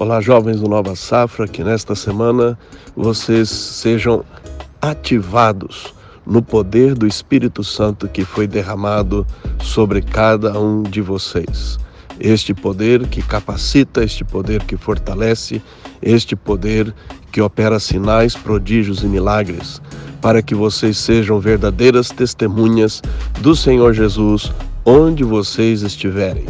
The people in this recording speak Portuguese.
Olá, jovens do Nova Safra, que nesta semana vocês sejam ativados no poder do Espírito Santo que foi derramado sobre cada um de vocês. Este poder que capacita, este poder que fortalece, este poder que opera sinais, prodígios e milagres, para que vocês sejam verdadeiras testemunhas do Senhor Jesus onde vocês estiverem.